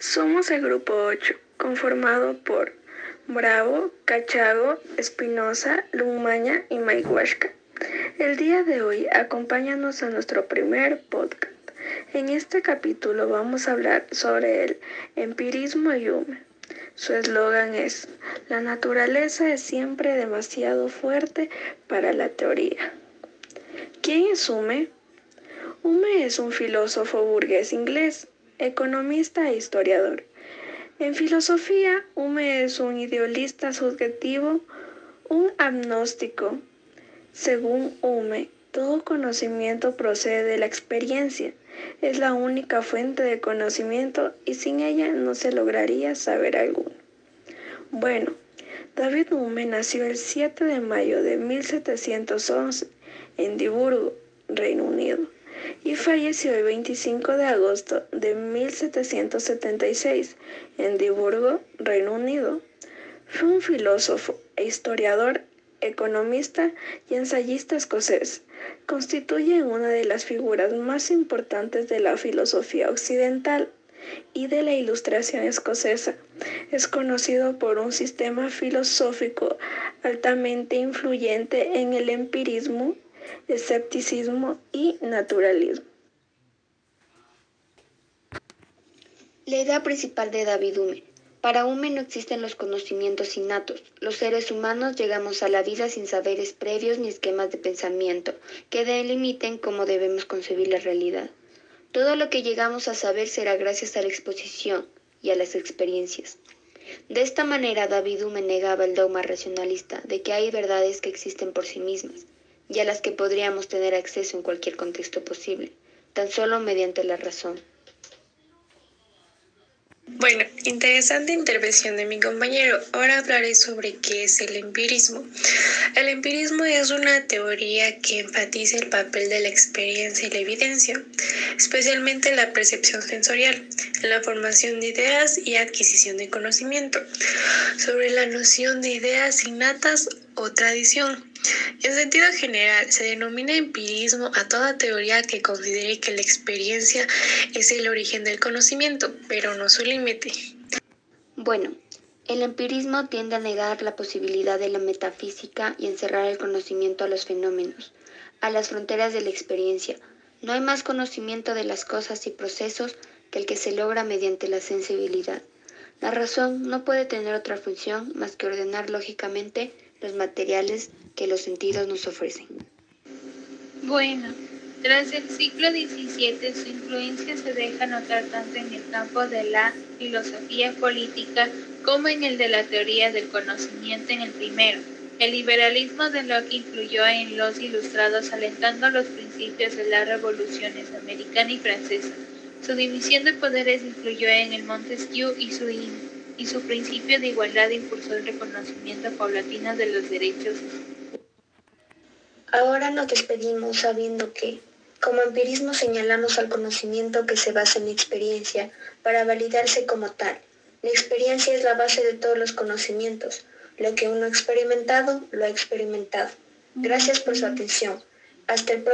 Somos el grupo 8, conformado por Bravo, Cachago, Espinosa, Lumaña y Maihuasca. El día de hoy acompáñanos a nuestro primer podcast. En este capítulo vamos a hablar sobre el empirismo y Hume. Su eslogan es, la naturaleza es siempre demasiado fuerte para la teoría. ¿Quién es Hume? Hume es un filósofo burgués inglés, economista e historiador. En filosofía, Hume es un idealista subjetivo, un agnóstico. Según Hume, todo conocimiento procede de la experiencia. Es la única fuente de conocimiento y sin ella no se lograría saber alguno. Bueno, David Hume nació el 7 de mayo de 1711 en Diburgo, Reino Unido y falleció el 25 de agosto de 1776 en Diburgo, Reino Unido. Fue un filósofo e historiador, economista y ensayista escocés. Constituye una de las figuras más importantes de la filosofía occidental y de la ilustración escocesa. Es conocido por un sistema filosófico altamente influyente en el empirismo escepticismo y naturalismo. La idea principal de David Hume. Para Hume no existen los conocimientos innatos. Los seres humanos llegamos a la vida sin saberes previos ni esquemas de pensamiento que delimiten cómo debemos concebir la realidad. Todo lo que llegamos a saber será gracias a la exposición y a las experiencias. De esta manera David Hume negaba el dogma racionalista de que hay verdades que existen por sí mismas y a las que podríamos tener acceso en cualquier contexto posible, tan solo mediante la razón. Bueno, interesante intervención de mi compañero. Ahora hablaré sobre qué es el empirismo. El empirismo es una teoría que enfatiza el papel de la experiencia y la evidencia, especialmente la percepción sensorial, en la formación de ideas y adquisición de conocimiento, sobre la noción de ideas innatas o tradición. En sentido general, se denomina empirismo a toda teoría que considere que la experiencia es el origen del conocimiento, pero no su límite. Bueno, el empirismo tiende a negar la posibilidad de la metafísica y encerrar el conocimiento a los fenómenos, a las fronteras de la experiencia. No hay más conocimiento de las cosas y procesos que el que se logra mediante la sensibilidad. La razón no puede tener otra función más que ordenar lógicamente los materiales que los sentidos nos ofrecen. Bueno, tras el siglo XVII su influencia se deja notar tanto en el campo de la filosofía política como en el de la teoría del conocimiento en el primero. El liberalismo de Locke influyó en los ilustrados alentando los principios de las revoluciones americana y francesa. Su división de poderes influyó en el Montesquieu y su y su principio de igualdad impulsó el reconocimiento paulatino de los derechos. Ahora nos despedimos sabiendo que, como empirismo, señalamos al conocimiento que se basa en la experiencia para validarse como tal. La experiencia es la base de todos los conocimientos. Lo que uno ha experimentado, lo ha experimentado. Gracias por su atención. Hasta el próximo